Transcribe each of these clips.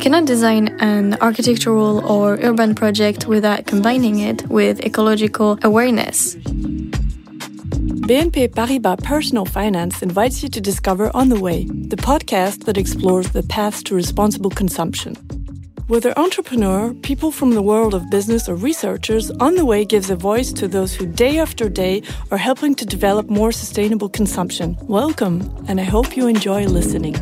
cannot design an architectural or urban project without combining it with ecological awareness. BNP Paribas Personal Finance invites you to discover On the Way, the podcast that explores the paths to responsible consumption. Whether entrepreneur, people from the world of business, or researchers, On the Way gives a voice to those who day after day are helping to develop more sustainable consumption. Welcome, and I hope you enjoy listening.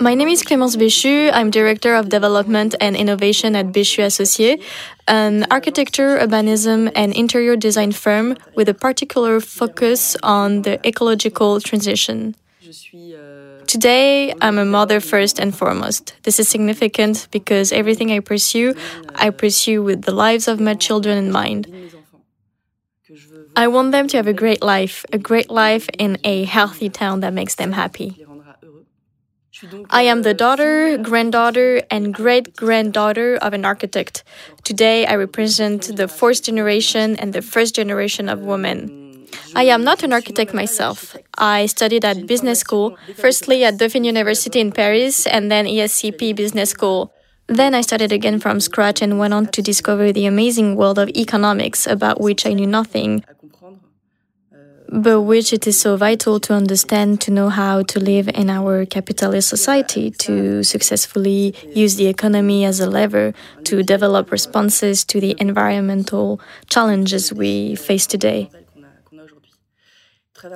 My name is Clémence Bechu. I'm Director of Development and Innovation at Bechu Associés, an architecture, urbanism, and interior design firm with a particular focus on the ecological transition. Today, I'm a mother first and foremost. This is significant because everything I pursue, I pursue with the lives of my children in mind. I want them to have a great life, a great life in a healthy town that makes them happy. I am the daughter, granddaughter, and great granddaughter of an architect. Today, I represent the fourth generation and the first generation of women. I am not an architect myself. I studied at business school, firstly at Dauphine University in Paris and then ESCP Business School. Then I started again from scratch and went on to discover the amazing world of economics about which I knew nothing but which it is so vital to understand to know how to live in our capitalist society, to successfully use the economy as a lever to develop responses to the environmental challenges we face today.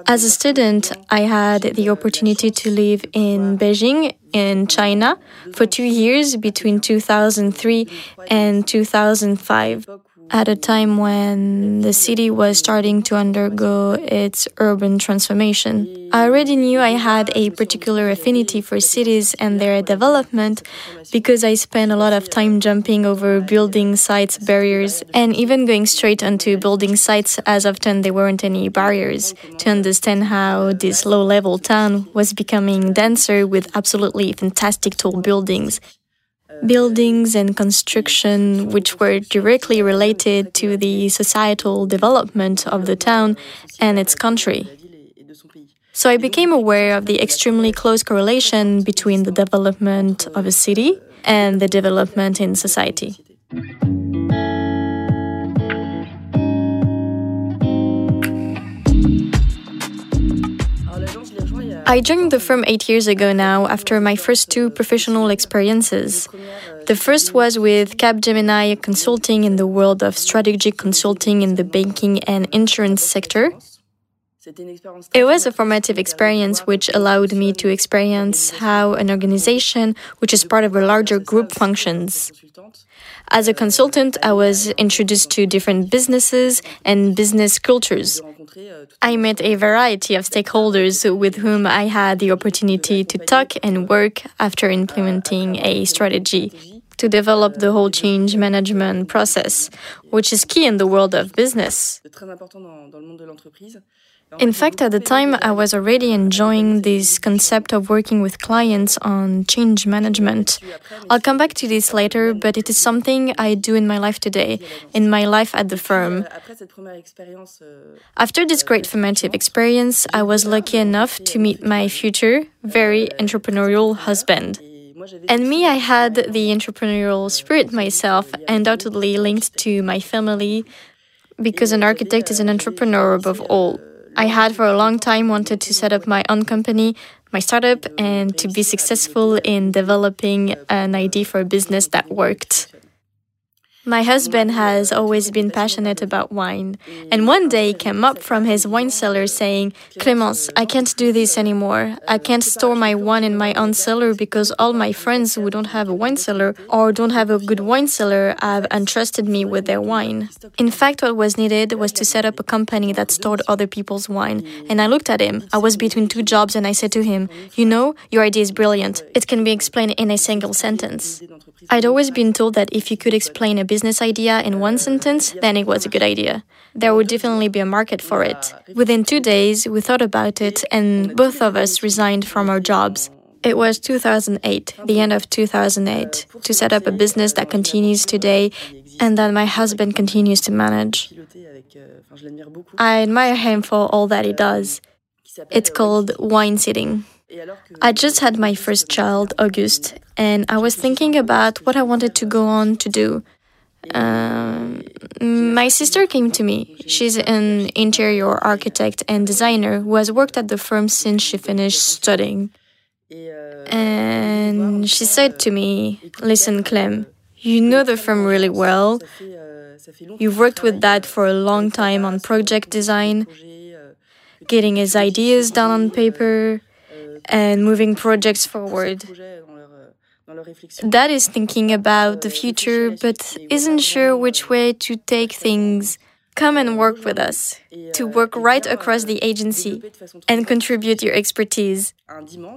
As a student, I had the opportunity to live in Beijing, in China, for two years between 2003 and 2005 at a time when the city was starting to undergo its urban transformation. I already knew I had a particular affinity for cities and their development because I spent a lot of time jumping over building sites barriers and even going straight onto building sites as often there weren't any barriers to understand how this low level town was becoming denser with absolutely fantastic tall buildings buildings and construction which were directly related to the societal development of the town and its country. So I became aware of the extremely close correlation between the development of a city and the development in society. I joined the firm eight years ago now after my first two professional experiences. The first was with Capgemini Consulting in the world of strategic consulting in the banking and insurance sector. It was a formative experience which allowed me to experience how an organization, which is part of a larger group, functions. As a consultant, I was introduced to different businesses and business cultures. I met a variety of stakeholders with whom I had the opportunity to talk and work after implementing a strategy to develop the whole change management process, which is key in the world of business. In fact, at the time, I was already enjoying this concept of working with clients on change management. I'll come back to this later, but it is something I do in my life today, in my life at the firm. After this great formative experience, I was lucky enough to meet my future, very entrepreneurial husband. And me, I had the entrepreneurial spirit myself, undoubtedly linked to my family, because an architect is an entrepreneur above all. I had for a long time wanted to set up my own company, my startup, and to be successful in developing an idea for a business that worked. My husband has always been passionate about wine, and one day he came up from his wine cellar saying, Clémence, I can't do this anymore. I can't store my wine in my own cellar because all my friends who don't have a wine cellar or don't have a good wine cellar have entrusted me with their wine. In fact, what was needed was to set up a company that stored other people's wine. And I looked at him. I was between two jobs and I said to him, You know, your idea is brilliant. It can be explained in a single sentence. I'd always been told that if you could explain a business idea in one sentence, then it was a good idea. There would definitely be a market for it. Within two days, we thought about it, and both of us resigned from our jobs. It was 2008, the end of 2008, to set up a business that continues today and that my husband continues to manage. I admire him for all that he does. It's called wine sitting. I just had my first child, August, and I was thinking about what I wanted to go on to do. Um, my sister came to me. She's an interior architect and designer who has worked at the firm since she finished studying. And she said to me, Listen, Clem, you know the firm really well. You've worked with that for a long time on project design, getting his ideas down on paper, and moving projects forward. Dad is thinking about the future but isn't sure which way to take things. Come and work with us, to work right across the agency and contribute your expertise.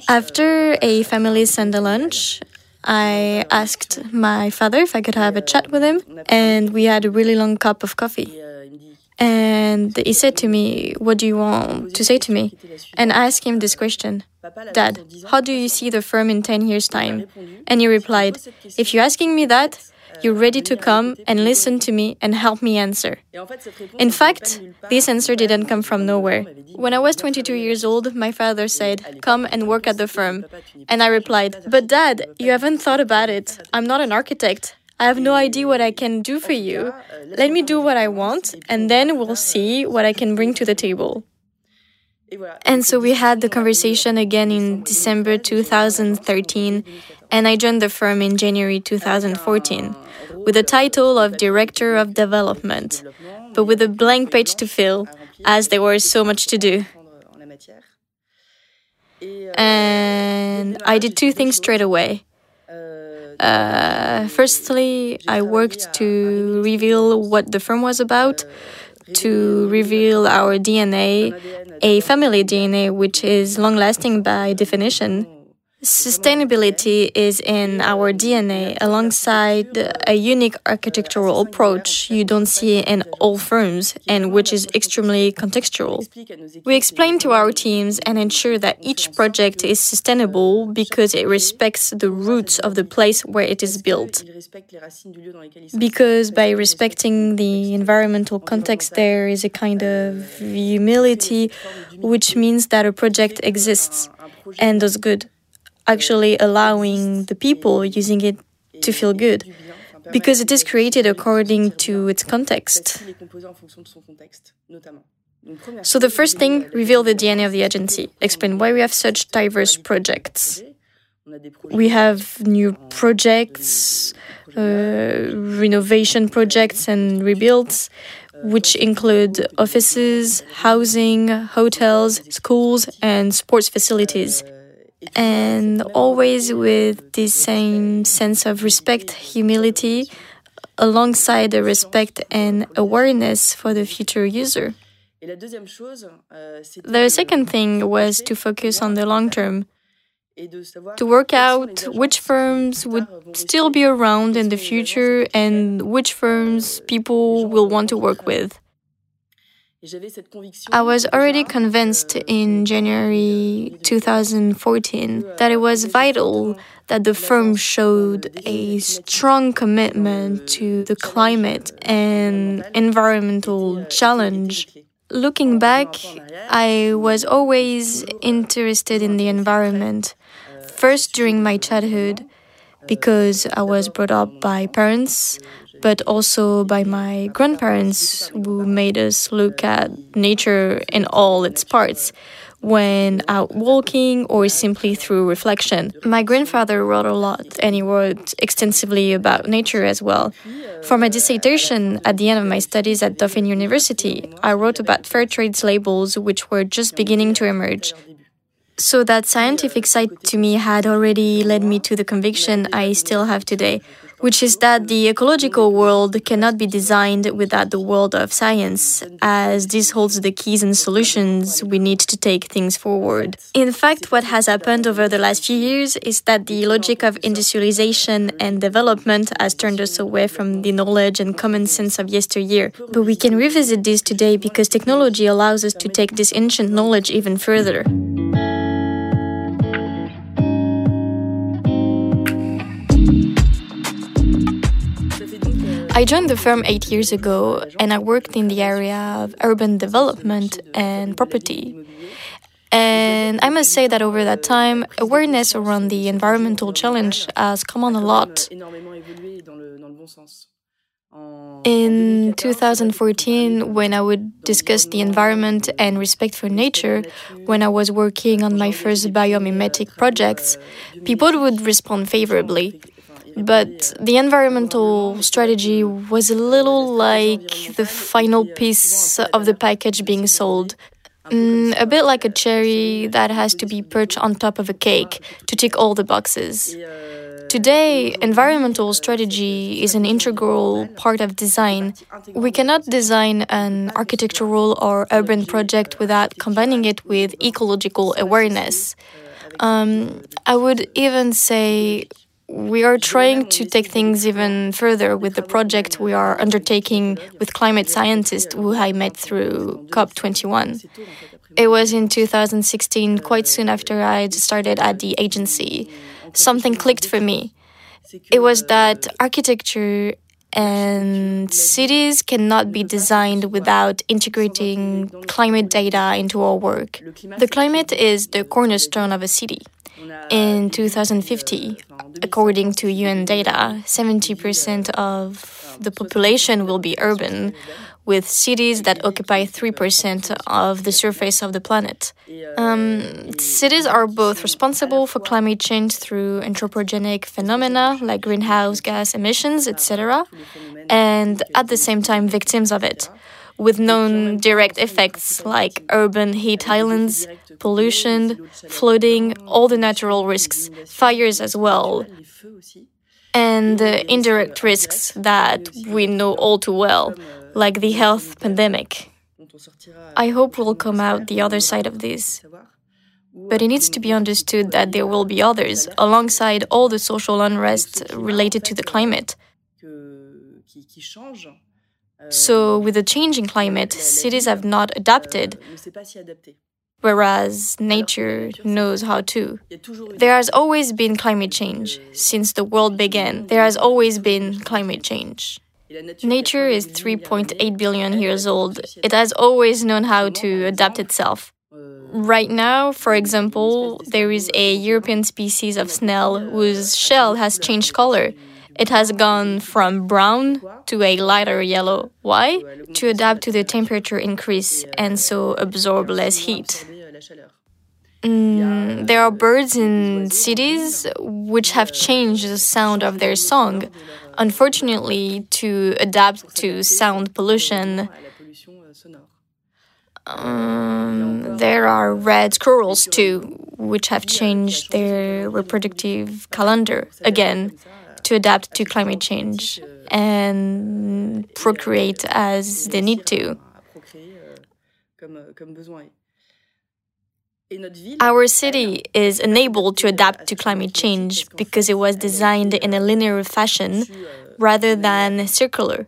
After a family Sunday lunch, I asked my father if I could have a chat with him, and we had a really long cup of coffee. And he said to me, What do you want to say to me? And I asked him this question Dad, how do you see the firm in 10 years' time? And he replied, If you're asking me that, you're ready to come and listen to me and help me answer. In fact, this answer didn't come from nowhere. When I was 22 years old, my father said, Come and work at the firm. And I replied, But dad, you haven't thought about it. I'm not an architect. I have no idea what I can do for you. Let me do what I want, and then we'll see what I can bring to the table. And so we had the conversation again in December 2013, and I joined the firm in January 2014 with the title of Director of Development, but with a blank page to fill, as there was so much to do. And I did two things straight away. Uh, firstly, I worked to reveal what the firm was about, to reveal our DNA, a family DNA which is long lasting by definition. Sustainability is in our DNA alongside a unique architectural approach you don't see in all firms and which is extremely contextual. We explain to our teams and ensure that each project is sustainable because it respects the roots of the place where it is built. Because by respecting the environmental context, there is a kind of humility which means that a project exists and does good actually allowing the people using it to feel good because it is created according to its context. So, the first thing, reveal the DNA of the agency, explain why we have such diverse projects. We have new projects, uh, renovation projects, and rebuilds, which include offices, housing, hotels, schools, and sports facilities and always with the same sense of respect, humility, alongside the respect and awareness for the future user. The second thing was to focus on the long term, to work out which firms would still be around in the future and which firms people will want to work with. I was already convinced in January 2014 that it was vital that the firm showed a strong commitment to the climate and environmental challenge. Looking back, I was always interested in the environment. First, during my childhood, because I was brought up by parents but also by my grandparents who made us look at nature in all its parts when out walking or simply through reflection. My grandfather wrote a lot and he wrote extensively about nature as well. For my dissertation at the end of my studies at Dauphine University, I wrote about fair trade labels which were just beginning to emerge. So that scientific side to me had already led me to the conviction I still have today which is that the ecological world cannot be designed without the world of science, as this holds the keys and solutions we need to take things forward. In fact, what has happened over the last few years is that the logic of industrialization and development has turned us away from the knowledge and common sense of yesteryear. But we can revisit this today because technology allows us to take this ancient knowledge even further. I joined the firm eight years ago and I worked in the area of urban development and property. And I must say that over that time, awareness around the environmental challenge has come on a lot. In 2014, when I would discuss the environment and respect for nature, when I was working on my first biomimetic projects, people would respond favorably. But the environmental strategy was a little like the final piece of the package being sold. Mm, a bit like a cherry that has to be perched on top of a cake to tick all the boxes. Today, environmental strategy is an integral part of design. We cannot design an architectural or urban project without combining it with ecological awareness. Um, I would even say we are trying to take things even further with the project we are undertaking with climate scientists who I met through COP21. It was in 2016, quite soon after I started at the agency. Something clicked for me. It was that architecture and cities cannot be designed without integrating climate data into our work. The climate is the cornerstone of a city. In 2050, according to UN data, 70% of the population will be urban, with cities that occupy 3% of the surface of the planet. Um, cities are both responsible for climate change through anthropogenic phenomena like greenhouse gas emissions, etc., and at the same time victims of it with known direct effects like urban heat islands, pollution, flooding, all the natural risks, fires as well, and the indirect risks that we know all too well, like the health pandemic. I hope we'll come out the other side of this. But it needs to be understood that there will be others, alongside all the social unrest related to the climate. So, with the changing climate, cities have not adapted, whereas nature knows how to. There has always been climate change. Since the world began, there has always been climate change. Nature is 3.8 billion years old. It has always known how to adapt itself. Right now, for example, there is a European species of snail whose shell has changed color. It has gone from brown to a lighter yellow. Why? To adapt to the temperature increase and so absorb less heat. Mm, there are birds in cities which have changed the sound of their song, unfortunately, to adapt to sound pollution. Um, there are red squirrels too, which have changed their reproductive calendar again to adapt to climate change and procreate as they need to. Our city is unable to adapt to climate change because it was designed in a linear fashion rather than circular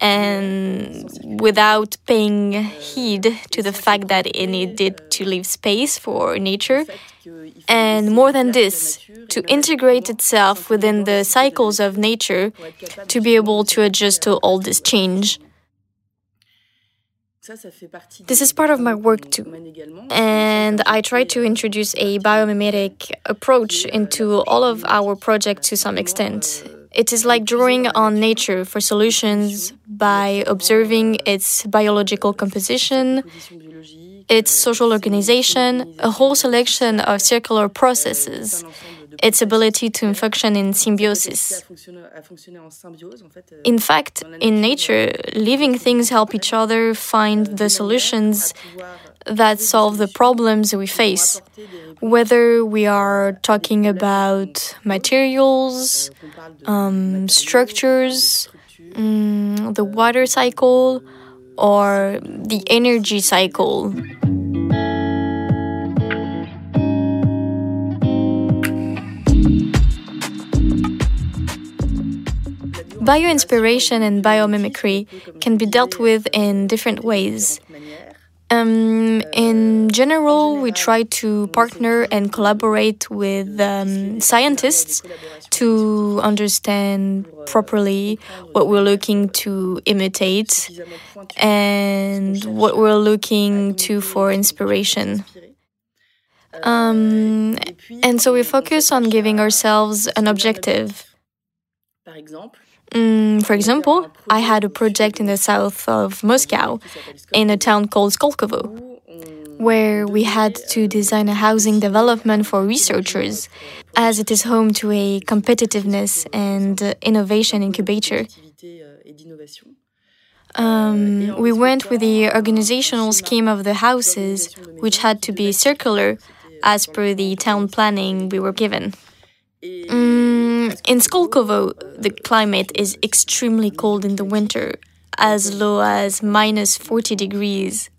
and without paying heed to the fact that it needed to leave space for nature. And more than this, to integrate itself within the cycles of nature to be able to adjust to all this change. This is part of my work too. And I try to introduce a biomimetic approach into all of our projects to some extent. It is like drawing on nature for solutions by observing its biological composition, its social organization, a whole selection of circular processes, its ability to function in symbiosis. In fact, in nature, living things help each other find the solutions that solve the problems we face, whether we are talking about materials, um, structures, um, the water cycle, or the energy cycle. Bioinspiration and biomimicry can be dealt with in different ways. Um, in general, we try to partner and collaborate with um, scientists to understand properly what we're looking to imitate and what we're looking to for inspiration. Um, and so we focus on giving ourselves an objective. Mm, for example, I had a project in the south of Moscow, in a town called Skolkovo, where we had to design a housing development for researchers, as it is home to a competitiveness and innovation incubator. Um, we went with the organizational scheme of the houses, which had to be circular as per the town planning we were given. In Skolkovo, the climate is extremely cold in the winter, as low as minus 40 degrees,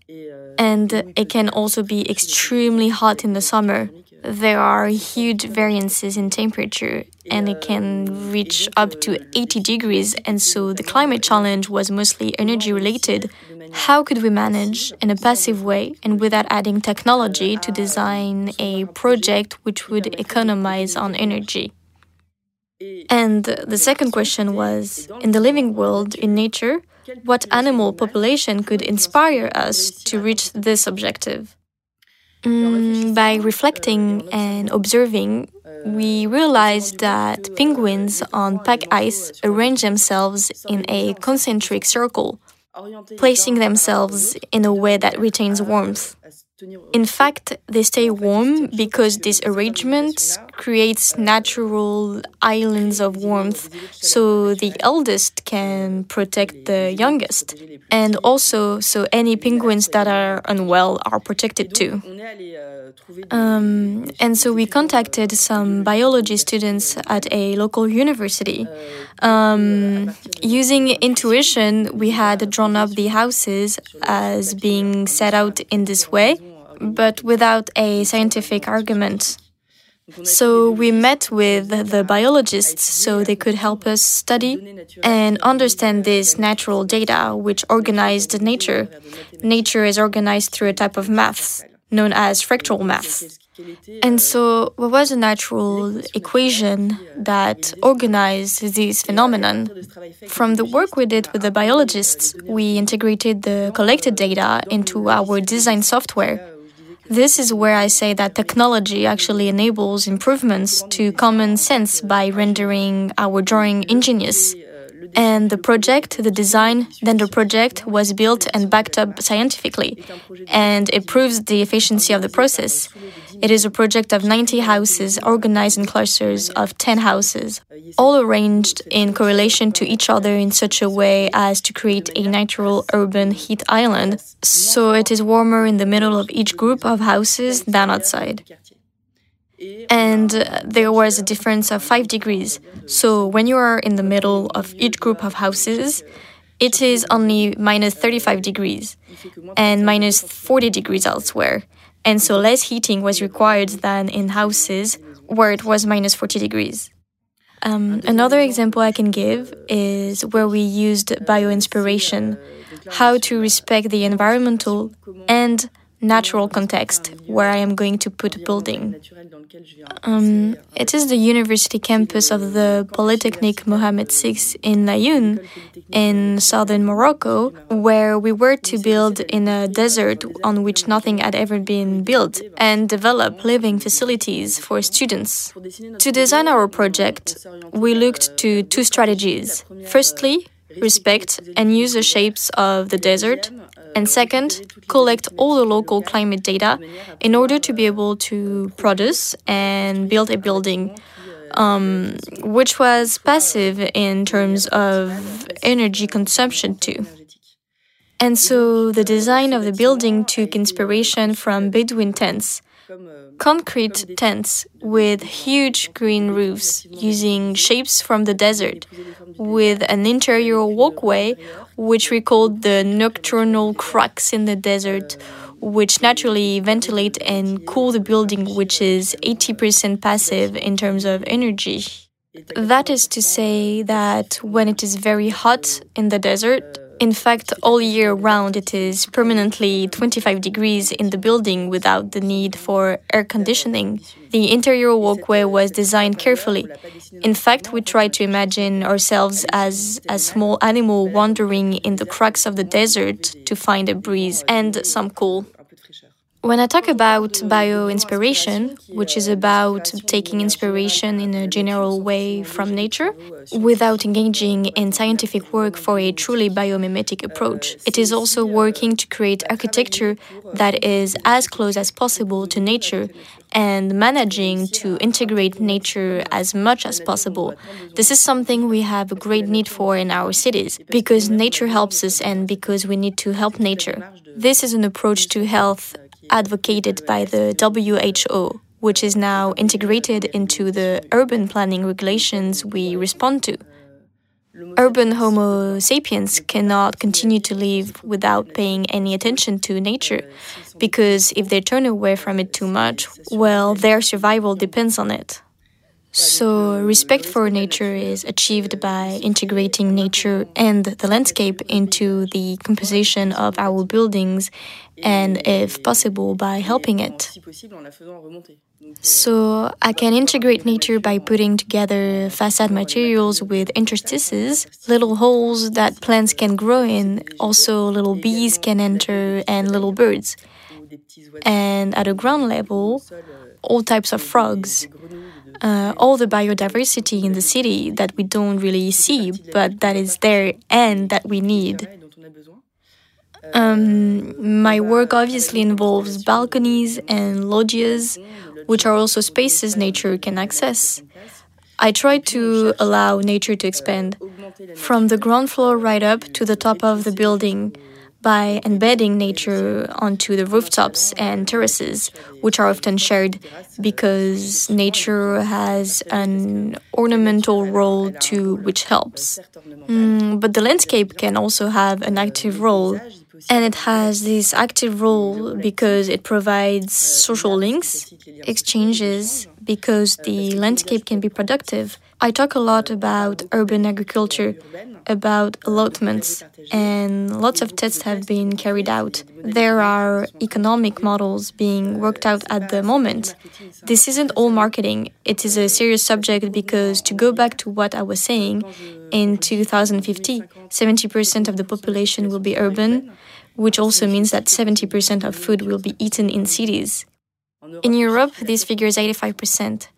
and it can also be extremely hot in the summer. There are huge variances in temperature, and it can reach up to 80 degrees, and so the climate challenge was mostly energy related how could we manage in a passive way and without adding technology to design a project which would economize on energy? And the second question was in the living world, in nature, what animal population could inspire us to reach this objective? Mm, by reflecting and observing, we realized that penguins on pack ice arrange themselves in a concentric circle placing themselves in a way that retains warmth. In fact, they stay warm because this arrangement creates natural islands of warmth so the eldest can protect the youngest. And also, so any penguins that are unwell are protected too. Um, and so we contacted some biology students at a local university. Um, using intuition, we had drawn up the houses as being set out in this way but without a scientific argument. So we met with the biologists so they could help us study and understand this natural data which organized nature. Nature is organized through a type of maths known as fractal maths. And so, what was a natural equation that organized this phenomenon? From the work we did with the biologists, we integrated the collected data into our design software this is where I say that technology actually enables improvements to common sense by rendering our drawing ingenious. And the project, the design, then the project was built and backed up scientifically. And it proves the efficiency of the process. It is a project of 90 houses organized in clusters of 10 houses, all arranged in correlation to each other in such a way as to create a natural urban heat island, so it is warmer in the middle of each group of houses than outside. And there was a difference of 5 degrees. So when you are in the middle of each group of houses, it is only minus 35 degrees and minus 40 degrees elsewhere and so less heating was required than in houses where it was minus 40 degrees. Um, another example I can give is where we used bioinspiration, how to respect the environmental and natural context where I am going to put a building. Um, it is the university campus of the Polytechnic Mohammed VI in Laayoune, in southern Morocco, where we were to build in a desert on which nothing had ever been built and develop living facilities for students. To design our project, we looked to two strategies. Firstly, respect and use the shapes of the desert and second, collect all the local climate data in order to be able to produce and build a building, um, which was passive in terms of energy consumption too. And so the design of the building took inspiration from Bedouin tents concrete tents with huge green roofs using shapes from the desert, with an interior walkway which recalled the nocturnal cracks in the desert, which naturally ventilate and cool the building, which is 80% passive in terms of energy. That is to say that when it is very hot in the desert, in fact, all year round it is permanently 25 degrees in the building without the need for air conditioning. The interior walkway was designed carefully. In fact, we tried to imagine ourselves as a small animal wandering in the cracks of the desert to find a breeze and some cool. When I talk about bio inspiration, which is about taking inspiration in a general way from nature without engaging in scientific work for a truly biomimetic approach, it is also working to create architecture that is as close as possible to nature and managing to integrate nature as much as possible. This is something we have a great need for in our cities because nature helps us and because we need to help nature. This is an approach to health advocated by the WHO, which is now integrated into the urban planning regulations we respond to. Urban Homo sapiens cannot continue to live without paying any attention to nature, because if they turn away from it too much, well, their survival depends on it. So, respect for nature is achieved by integrating nature and the landscape into the composition of our buildings and, if possible, by helping it. So, I can integrate nature by putting together facade materials with interstices, little holes that plants can grow in, also, little bees can enter, and little birds. And at a ground level, all types of frogs uh, all the biodiversity in the city that we don't really see, but that is there and that we need. Um, my work obviously involves balconies and loggias, which are also spaces nature can access. I try to allow nature to expand from the ground floor right up to the top of the building by embedding nature onto the rooftops and terraces, which are often shared because nature has an ornamental role too, which helps. Mm, but the landscape can also have an active role. And it has this active role because it provides social links, exchanges, because the landscape can be productive. I talk a lot about urban agriculture, about allotments, and lots of tests have been carried out. There are economic models being worked out at the moment. This isn't all marketing, it is a serious subject because, to go back to what I was saying, in 2050, 70% of the population will be urban, which also means that 70% of food will be eaten in cities. In Europe, this figure is 85%.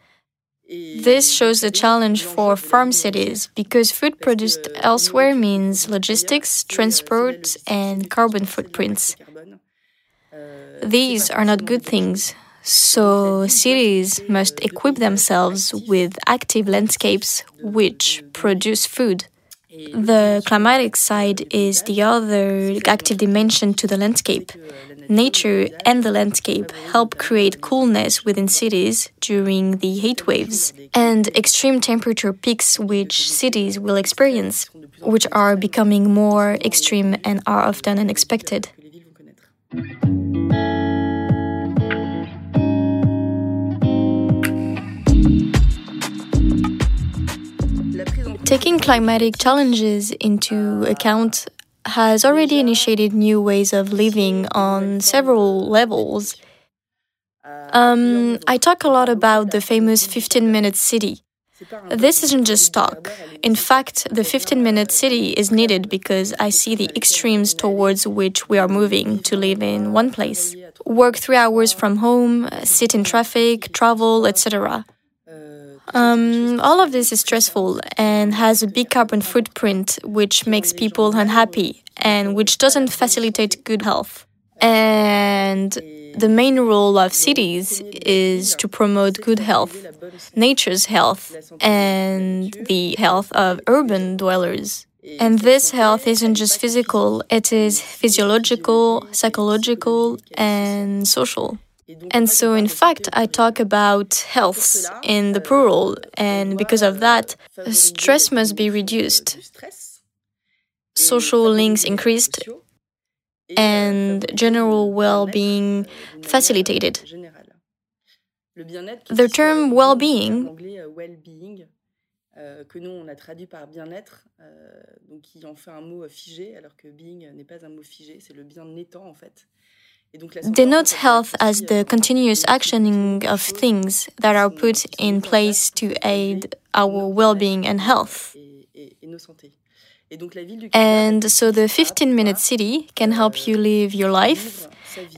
This shows the challenge for farm cities because food produced elsewhere means logistics, transport, and carbon footprints. These are not good things, so cities must equip themselves with active landscapes which produce food. The climatic side is the other active dimension to the landscape. Nature and the landscape help create coolness within cities during the heat waves and extreme temperature peaks which cities will experience, which are becoming more extreme and are often unexpected. Taking climatic challenges into account has already initiated new ways of living on several levels. Um, I talk a lot about the famous 15 minute city. This isn't just talk. In fact, the 15 minute city is needed because I see the extremes towards which we are moving to live in one place. Work three hours from home, sit in traffic, travel, etc. Um, all of this is stressful and has a big carbon footprint, which makes people unhappy and which doesn't facilitate good health. And the main role of cities is to promote good health, nature's health, and the health of urban dwellers. And this health isn't just physical, it is physiological, psychological, and social. And so, in fact, I talk about health in the euh, plural, and because of that, stress must be euh, reduced, social links increased, euh, and general well being facilitated. The term well being que nous on a traduit par bien-être, donc qui en fait un mot figé, alors que being n'est pas un mot figé, c'est le bien étant en fait denotes health as the continuous actioning of things that are put in place to aid our well being and health. And so the 15 minute city can help you live your life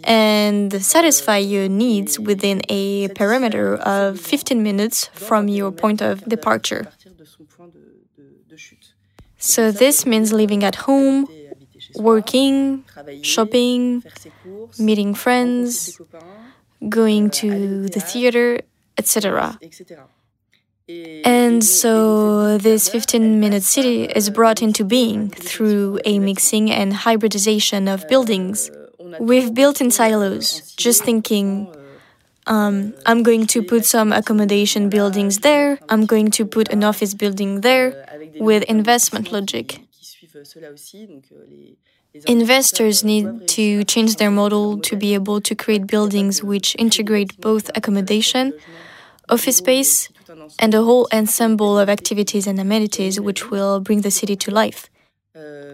and satisfy your needs within a perimeter of 15 minutes from your point of departure. So, this means living at home, working, shopping, meeting friends, going to the theater, etc. And so this 15 minute city is brought into being through a mixing and hybridization of buildings. We've built in silos, just thinking, um, I'm going to put some accommodation buildings there, I'm going to put an office building there, with investment logic. Investors need to change their model to be able to create buildings which integrate both accommodation, office space, and a whole ensemble of activities and amenities which will bring the city to life.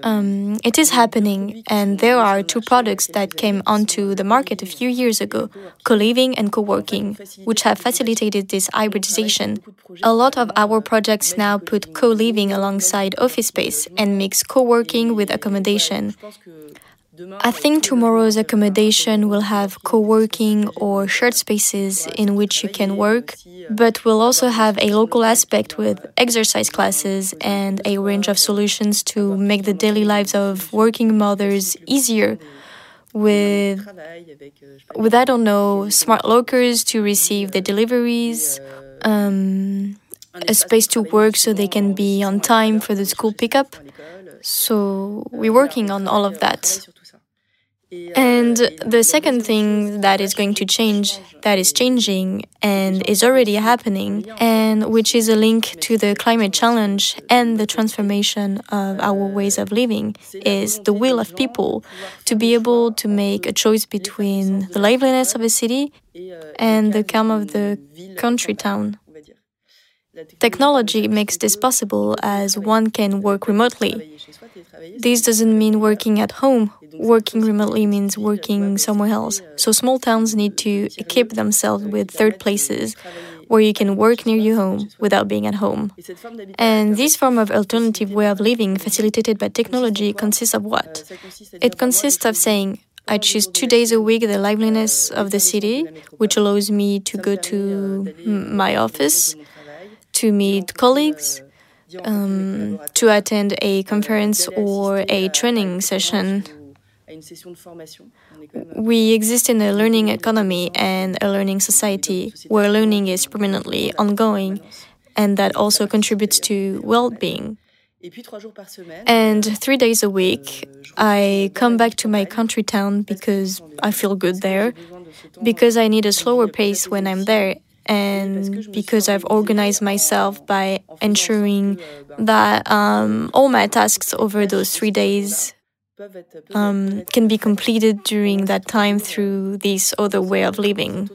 Um, it is happening, and there are two products that came onto the market a few years ago co living and co working, which have facilitated this hybridization. A lot of our projects now put co living alongside office space and mix co working with accommodation. I think tomorrow's accommodation will have co working or shared spaces in which you can work, but will also have a local aspect with exercise classes and a range of solutions to make the daily lives of working mothers easier with with I don't know smart lockers to receive the deliveries, um, a space to work so they can be on time for the school pickup. So we're working on all of that. And the second thing that is going to change, that is changing and is already happening, and which is a link to the climate challenge and the transformation of our ways of living, is the will of people to be able to make a choice between the liveliness of a city and the calm of the country town. Technology makes this possible as one can work remotely. This doesn't mean working at home working remotely means working somewhere else. So small towns need to equip themselves with third places where you can work near your home without being at home. And this form of alternative way of living facilitated by technology consists of what? It consists of saying, I choose two days a week the liveliness of the city, which allows me to go to my office, to meet colleagues, um, to attend a conference or a training session we exist in a learning economy and a learning society where learning is permanently ongoing and that also contributes to well being. And three days a week, euh, I come back to my country town because I feel good there, because I need a slower pace when I'm there, and because I've organized myself by ensuring euh, that um, all my tasks over those three days um, can be completed during that time through this other way of living.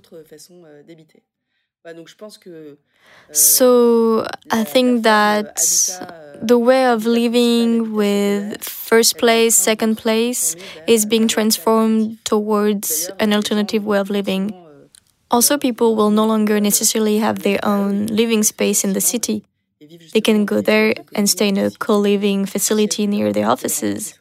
So I think that the way of living with first place, second place is being transformed towards an alternative way of living. Also, people will no longer necessarily have their own living space in the city. They can go there and stay in a co living facility near their offices.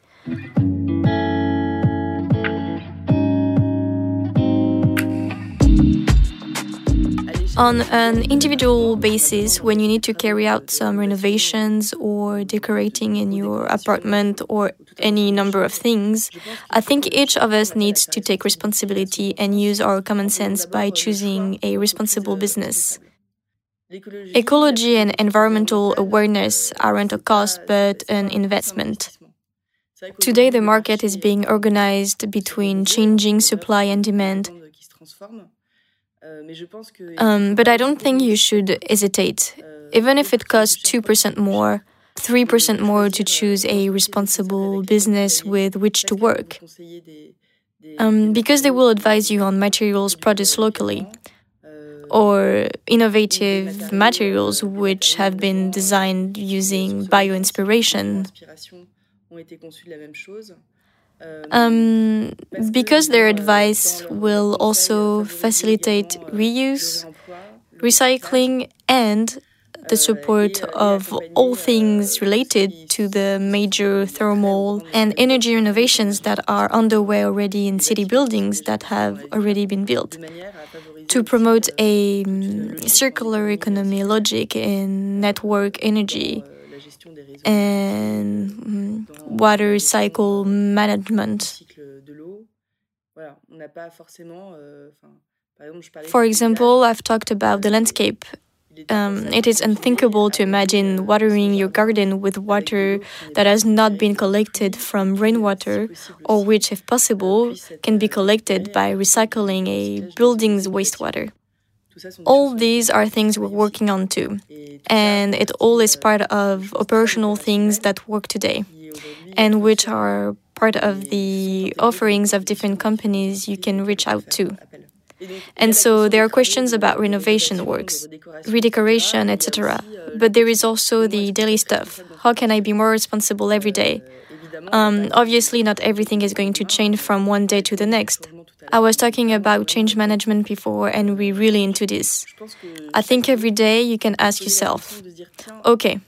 On an individual basis, when you need to carry out some renovations or decorating in your apartment or any number of things, I think each of us needs to take responsibility and use our common sense by choosing a responsible business. Ecology and environmental awareness aren't a cost but an investment. Today, the market is being organized between changing supply and demand. Um, but I don't think you should hesitate. Even if it costs 2% more, 3% more to choose a responsible business with which to work. Um, because they will advise you on materials produced locally or innovative materials which have been designed using bio inspiration. Um, because their advice will also facilitate reuse, recycling, and the support of all things related to the major thermal and energy renovations that are underway already in city buildings that have already been built. To promote a um, circular economy logic in network energy and um, water cycle management. For example, I've talked about the landscape. Um, it is unthinkable to imagine watering your garden with water that has not been collected from rainwater, or which, if possible, can be collected by recycling a building's wastewater. All these are things we're working on too, and it all is part of operational things that work today, and which are part of the offerings of different companies you can reach out to. And so there are questions about renovation works, redecoration, etc. But there is also the daily stuff. How can I be more responsible every day? Um, obviously, not everything is going to change from one day to the next. I was talking about change management before, and we're really into this. I think every day you can ask yourself, okay,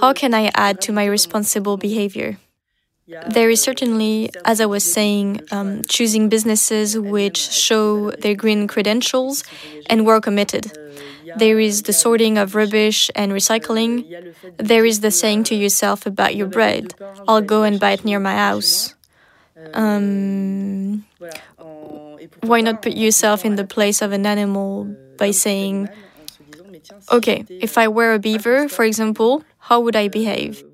how can I add to my responsible behavior? There is certainly, as I was saying, um, choosing businesses which show their green credentials and were committed. There is the sorting of rubbish and recycling. There is the saying to yourself about your bread, I'll go and buy it near my house. Um, why not put yourself in the place of an animal by saying, okay, if I were a beaver, for example, how would I behave?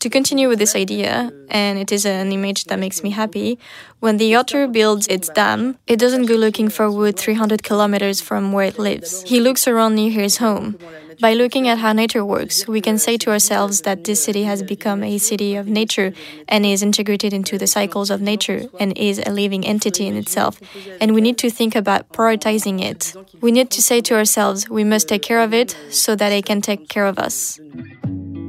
To continue with this idea, and it is an image that makes me happy, when the otter builds its dam, it doesn't go looking for wood 300 kilometers from where it lives. He looks around near his home. By looking at how nature works, we can say to ourselves that this city has become a city of nature and is integrated into the cycles of nature and is a living entity in itself. And we need to think about prioritizing it. We need to say to ourselves, we must take care of it so that it can take care of us.